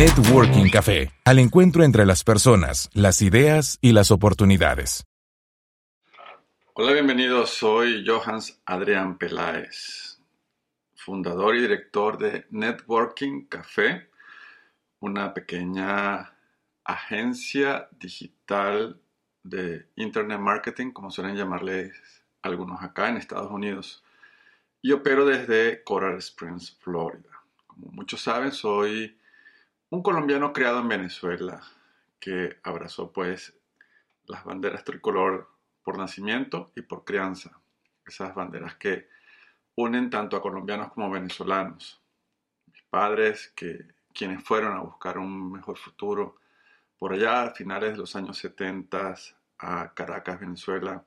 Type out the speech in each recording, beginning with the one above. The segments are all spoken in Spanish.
Networking Café, al encuentro entre las personas, las ideas y las oportunidades. Hola, bienvenidos. Soy Johans Adrián Peláez, fundador y director de Networking Café, una pequeña agencia digital de Internet Marketing, como suelen llamarles algunos acá en Estados Unidos. Y opero desde Coral Springs, Florida. Como muchos saben, soy un colombiano criado en Venezuela que abrazó pues las banderas tricolor por nacimiento y por crianza. Esas banderas que unen tanto a colombianos como venezolanos. Mis padres, que quienes fueron a buscar un mejor futuro por allá a finales de los años 70 a Caracas, Venezuela,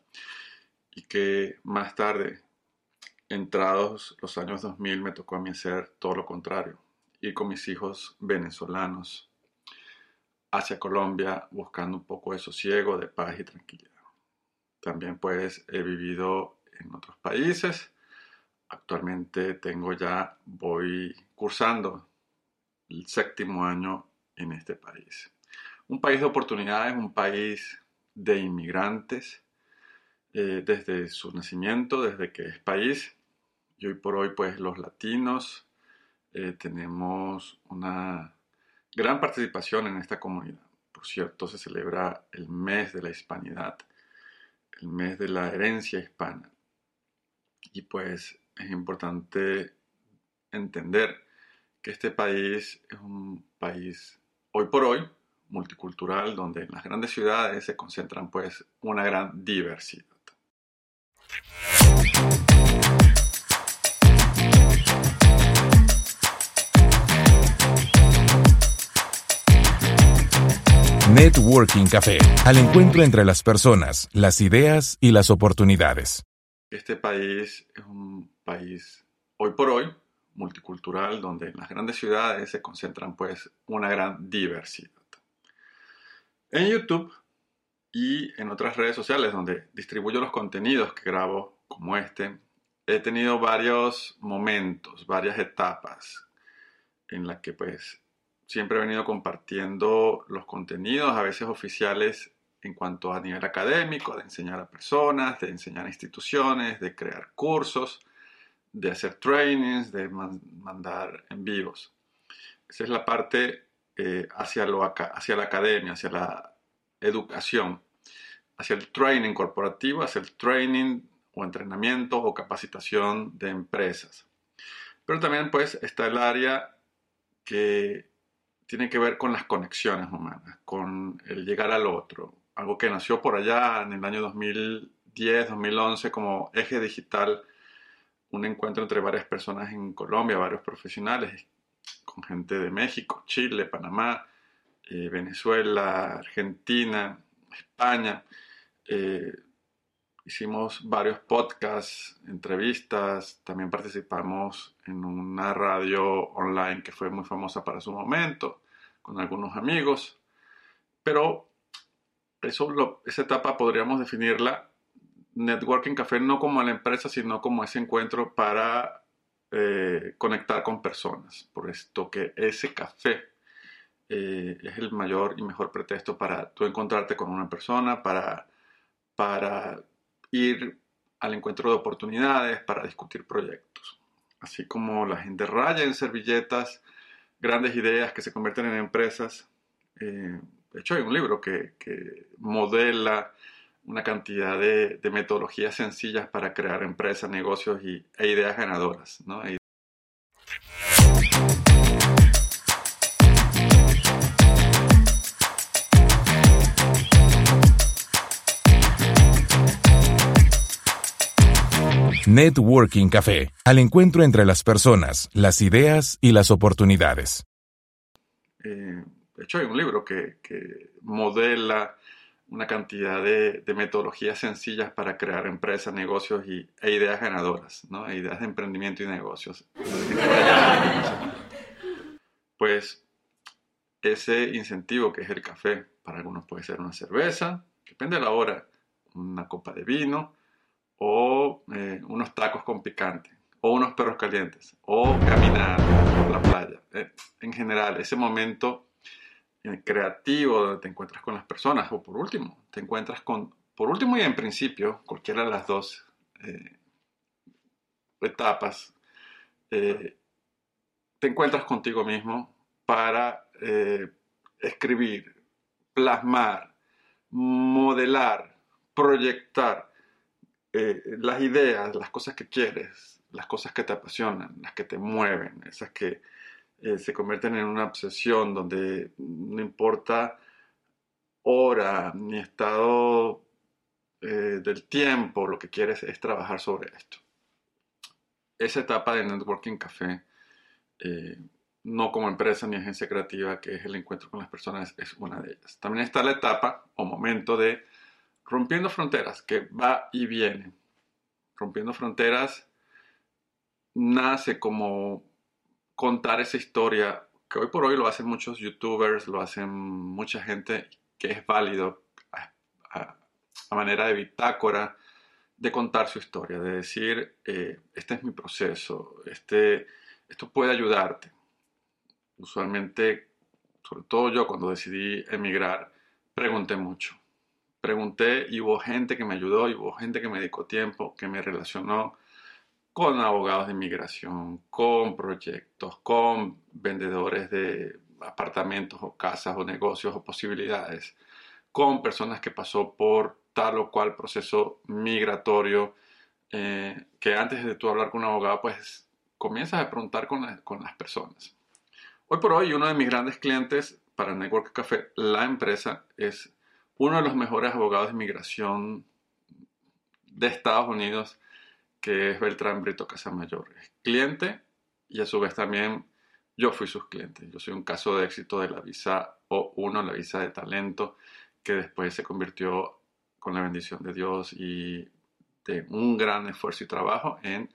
y que más tarde, entrados los años 2000, me tocó a mí hacer todo lo contrario, ir con mis hijos venezolanos hacia Colombia buscando un poco de sosiego, de paz y tranquilidad. También pues he vivido en otros países. Actualmente tengo ya, voy cursando el séptimo año en este país. Un país de oportunidades, un país de inmigrantes eh, desde su nacimiento, desde que es país. Y hoy por hoy pues los latinos eh, tenemos una gran participación en esta comunidad. Por cierto, se celebra el mes de la hispanidad, el mes de la herencia hispana. Y pues es importante entender que este país es un país hoy por hoy multicultural donde en las grandes ciudades se concentran pues una gran diversidad. Networking Café, al encuentro entre las personas, las ideas y las oportunidades. Este país es un país hoy por hoy multicultural donde en las grandes ciudades se concentran pues una gran diversidad. En YouTube y en otras redes sociales donde distribuyo los contenidos que grabo como este, he tenido varios momentos, varias etapas en las que pues siempre he venido compartiendo los contenidos, a veces oficiales en cuanto a nivel académico, de enseñar a personas, de enseñar a instituciones, de crear cursos, de hacer trainings, de mandar en vivos. Esa es la parte eh, hacia, lo, hacia la academia, hacia la educación, hacia el training corporativo, hacia el training o entrenamiento o capacitación de empresas. Pero también pues está el área que tiene que ver con las conexiones humanas, con el llegar al otro, algo que nació por allá en el año 2010, 2011 como eje digital, un encuentro entre varias personas en Colombia, varios profesionales, con gente de México, Chile, Panamá, eh, Venezuela, Argentina, España. Eh, hicimos varios podcasts, entrevistas, también participamos en una radio online que fue muy famosa para su momento, con algunos amigos, pero eso esa etapa podríamos definirla Networking Café no como la empresa, sino como ese encuentro para eh, conectar con personas, por esto que ese café eh, es el mayor y mejor pretexto para tú encontrarte con una persona, para, para ir al encuentro de oportunidades, para discutir proyectos. Así como la gente raya en servilletas grandes ideas que se convierten en empresas. Eh, de hecho, hay un libro que, que modela una cantidad de, metodologías sencillas para crear empresas, negocios y, e ideas ganadoras. ¿no? Networking Café, al encuentro entre las personas, las ideas y las oportunidades. Eh, de hecho, hay un libro que, modela una cantidad de, metodologías sencillas para crear empresas, negocios y, e ideas ganadoras, ¿no? E ideas de emprendimiento y negocios. Pues ese incentivo que es el café, para algunos puede ser una cerveza, depende de la hora, una copa de vino o eh, unos tacos con picante o unos perros calientes o caminar por la playa. Eh, en general, ese momento eh, creativo donde te encuentras con las personas o por último, te encuentras con, por último y en principio, cualquiera de las dos etapas, te encuentras contigo mismo para escribir, plasmar, modelar, proyectar eh, las ideas, las cosas que quieres, las cosas que te apasionan, las que te mueven, esas que eh, se convierten en una obsesión donde no importa hora ni estado eh, del tiempo, lo que quieres es trabajar sobre esto. Esa etapa de Networking Café no como empresa ni agencia creativa, que es el encuentro con las personas, es una de ellas. También está la etapa o momento de rompiendo fronteras, que va y viene. Rompiendo fronteras nace como contar esa historia, que hoy por hoy lo hacen muchos youtubers, lo hacen mucha gente, que es válido a, manera de bitácora de contar su historia, de decir, eh, este es mi proceso, este, esto puede ayudarte usualmente, sobre todo yo cuando decidí emigrar, pregunté mucho. Pregunté y hubo gente que me ayudó y hubo gente que me dedicó tiempo, que me relacionó con abogados de inmigración, con proyectos, con vendedores de apartamentos o casas o negocios o posibilidades, con personas que pasó por tal o cual proceso migratorio, eh, que antes de tú hablar con un abogado, pues comienzas a preguntar con, con las personas. Hoy por hoy, uno de mis grandes clientes para Network Café, la empresa, es uno de los mejores abogados de inmigración de Estados Unidos, que es Beltrán Brito Casamayor. Es cliente y a su vez también yo fui sus clientes. Yo soy un caso de éxito de la visa O1, la visa de talento, que después se convirtió con la bendición de Dios y de un gran esfuerzo y trabajo en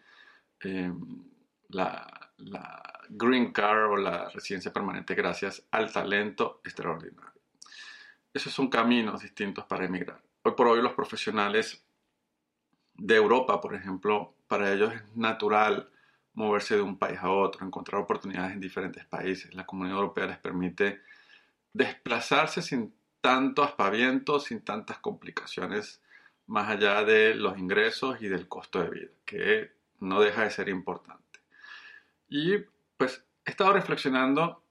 em, la, la Green Card o la residencia permanente gracias al talento extraordinario. Esos son caminos distintos para emigrar. Hoy por hoy los profesionales de Europa, por ejemplo, para ellos es natural moverse de un país a otro, encontrar oportunidades en diferentes países. La Comunidad Europea les permite desplazarse sin tanto aspaviento, sin tantas complicaciones, más allá de los ingresos y del costo de vida, que no deja de ser importante. Y pues he estado reflexionando,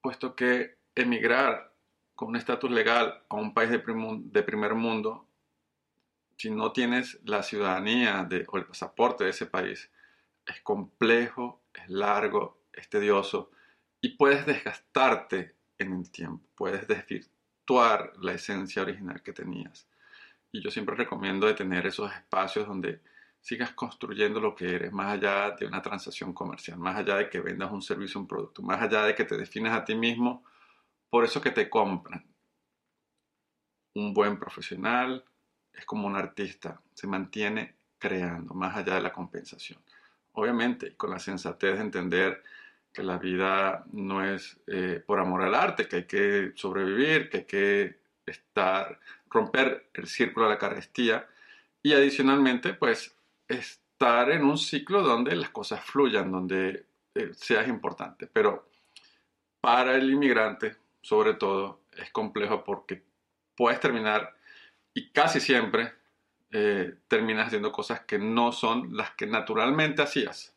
puesto que emigrar con un estatus legal a un país de, primer mundo, si no tienes la ciudadanía o el pasaporte de ese país, es complejo, es largo, es tedioso y puedes desgastarte en el tiempo, puedes desvirtuar la esencia original que tenías. Y yo siempre recomiendo de tener esos espacios donde sigas construyendo lo que eres, más allá de una transacción comercial, más allá de que vendas un servicio, un producto, más allá de que te defines a ti mismo por eso que te compran. Un buen profesional es como un artista, se mantiene creando, más allá de la compensación. Obviamente, con la sensatez de entender que la vida no es eh, por amor al arte, que hay que sobrevivir, que hay que estar, romper el círculo de la carestía y adicionalmente, pues estar en un ciclo donde las cosas fluyan, donde eh, seas importante. Pero para el inmigrante, sobre todo, es complejo porque puedes terminar y casi siempre eh, terminas haciendo cosas que no son las que naturalmente hacías.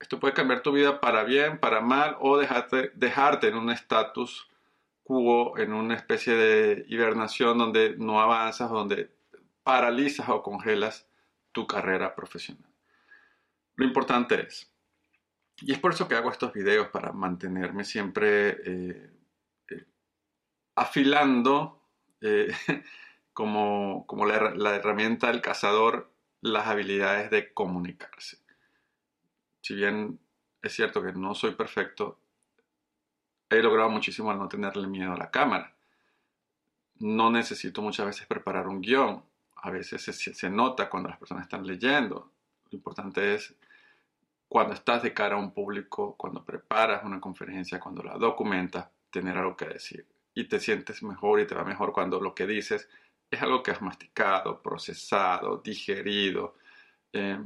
Esto puede cambiar tu vida para bien, para mal o dejarte, dejarte en un estatus quo, en una especie de hibernación donde no avanzas, donde paralizas o congelas tu carrera profesional. Lo importante es, y es por eso que hago estos videos, para mantenerme siempre eh, afilando eh, como, como la, herramienta del cazador las habilidades de comunicarse. Si bien es cierto que no soy perfecto, he logrado muchísimo al no tenerle miedo a la cámara. No necesito muchas veces preparar un guion. A veces se, se nota cuando las personas están leyendo. Lo importante es cuando estás de cara a un público, cuando preparas una conferencia, cuando la documentas, tener algo que decir. Y te sientes mejor y te va mejor cuando lo que dices es algo que has masticado, procesado, digerido eh,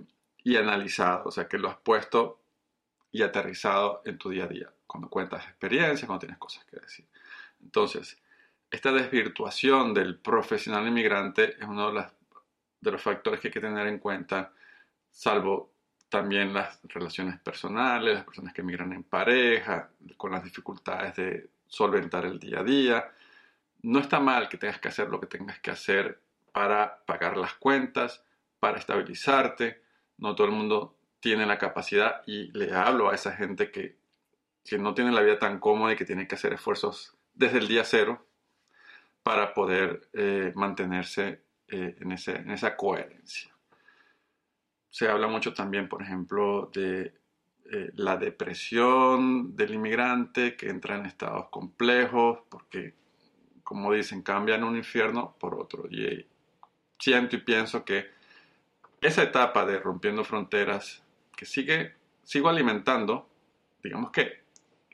y analizado. O sea, que lo has puesto y aterrizado en tu día a día. Cuando cuentas experiencias, cuando tienes cosas que decir. Entonces, esta desvirtuación del profesional inmigrante es uno de, de los factores que hay que tener en cuenta, salvo también las relaciones personales, las personas que emigran en pareja, con las dificultades de solventar el día a día. No está mal que tengas que hacer lo que tengas que hacer para pagar las cuentas, para estabilizarte. No todo el mundo tiene la capacidad y le hablo a esa gente que, que no tiene la vida tan cómoda y que tiene que hacer esfuerzos desde el día cero para poder eh, mantenerse eh, en, ese, en esa coherencia se habla mucho también, por ejemplo, de eh, la depresión del inmigrante que entra en estados complejos, porque, como dicen, cambian un infierno por otro. Y eh, siento y pienso que esa etapa de rompiendo fronteras, que sigue, sigo alimentando, digamos que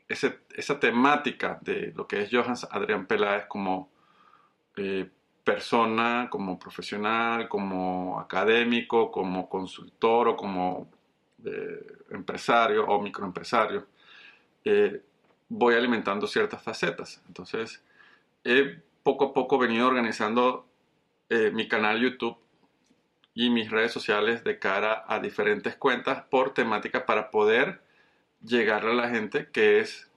esa temática de lo que es Johans Adrián Peláez como eh, persona, como profesional, como académico, como consultor o como eh, empresario o microempresario, eh, voy alimentando ciertas facetas. Entonces, he poco a poco venido organizando eh, mi canal YouTube y mis redes sociales de cara a diferentes cuentas por temática para poder llegar a la gente que es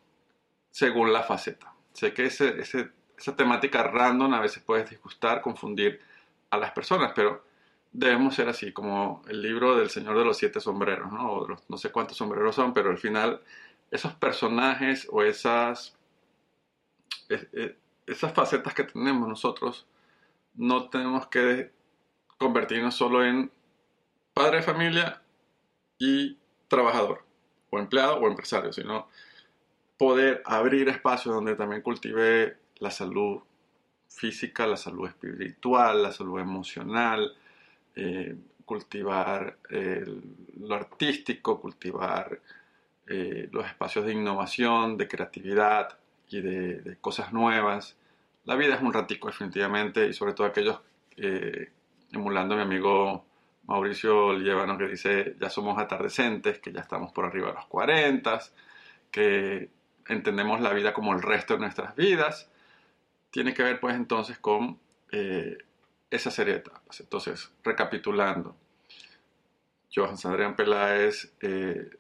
según la faceta. Sé que ese, ese esa temática random a veces puede disgustar, confundir a las personas, pero debemos ser así, como el libro del Señor de los Siete Sombreros, ¿no? no sé cuántos sombreros son, pero al final esos personajes o esas, esas facetas que tenemos nosotros, no tenemos que convertirnos solo en padre de familia y trabajador, o empleado o empresario, sino poder abrir espacios donde también cultive la salud física, la salud espiritual, la salud emocional, eh, cultivar lo artístico, cultivar eh, los espacios de innovación, de creatividad y de, cosas nuevas. La vida es un ratico definitivamente y sobre todo aquellos, eh, emulando a mi amigo Mauricio Lievano que dice ya somos atardecentes, que ya estamos por arriba de los 40, que entendemos la vida como el resto de nuestras vidas tiene que ver pues entonces con eh, esa serie de etapas. Entonces, recapitulando, Johan Adrián Peláez, eh,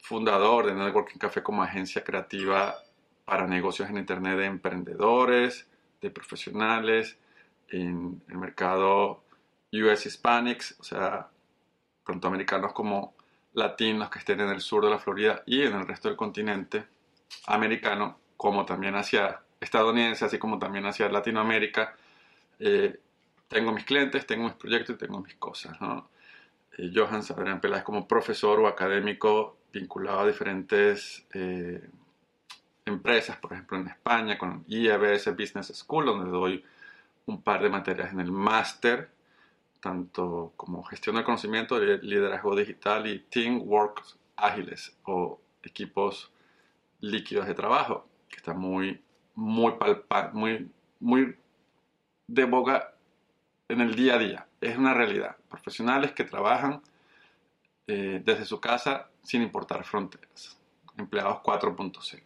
fundador de Networking Café como agencia creativa para negocios en Internet de emprendedores, de profesionales, en el mercado US Hispanics, o sea, tanto americanos como latinos que estén en el sur de la Florida y en el resto del continente americano, como también hacia estadounidense, así como también hacia Latinoamérica. Eh, tengo mis clientes, tengo mis proyectos y tengo mis cosas. ¿no? Eh, Johan Adrián Peláez como profesor o académico vinculado a diferentes eh, empresas, por ejemplo en España con IABS Business School, donde doy un par de materias en el máster, tanto como gestión del conocimiento, liderazgo digital y teamwork ágiles o equipos líquidos de trabajo, que está muy muy palpable, muy, muy de boga en el día a día. Es una realidad. Profesionales que trabajan eh, desde su casa sin importar fronteras. Empleados 4.0.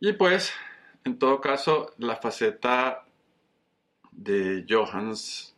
Y pues, en todo caso, la faceta de Johans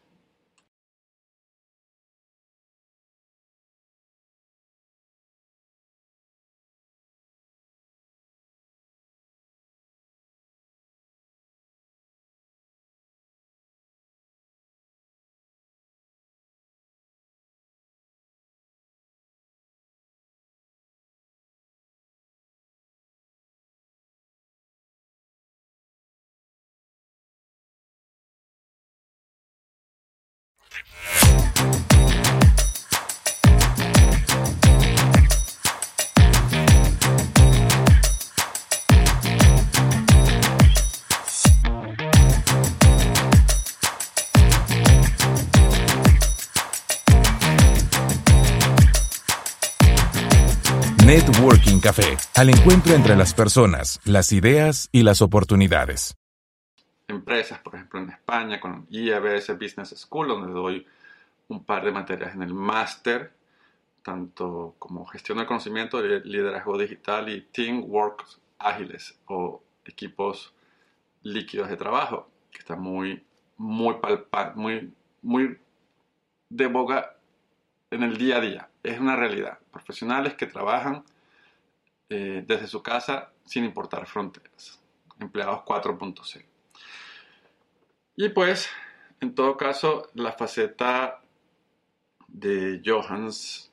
Networking Café, al encuentro entre las personas, las ideas y las oportunidades. Empresas, por ejemplo, en España, con IABS Business School, donde doy un par de materias en el máster, tanto como gestión del conocimiento, liderazgo digital y teamwork ágiles o equipos líquidos de trabajo, que está muy, muy palpable, muy, muy de boga en el día a día. Es una realidad. Profesionales que trabajan eh, desde su casa sin importar fronteras. Empleados 4.0. Y pues, en todo caso, la faceta de Johans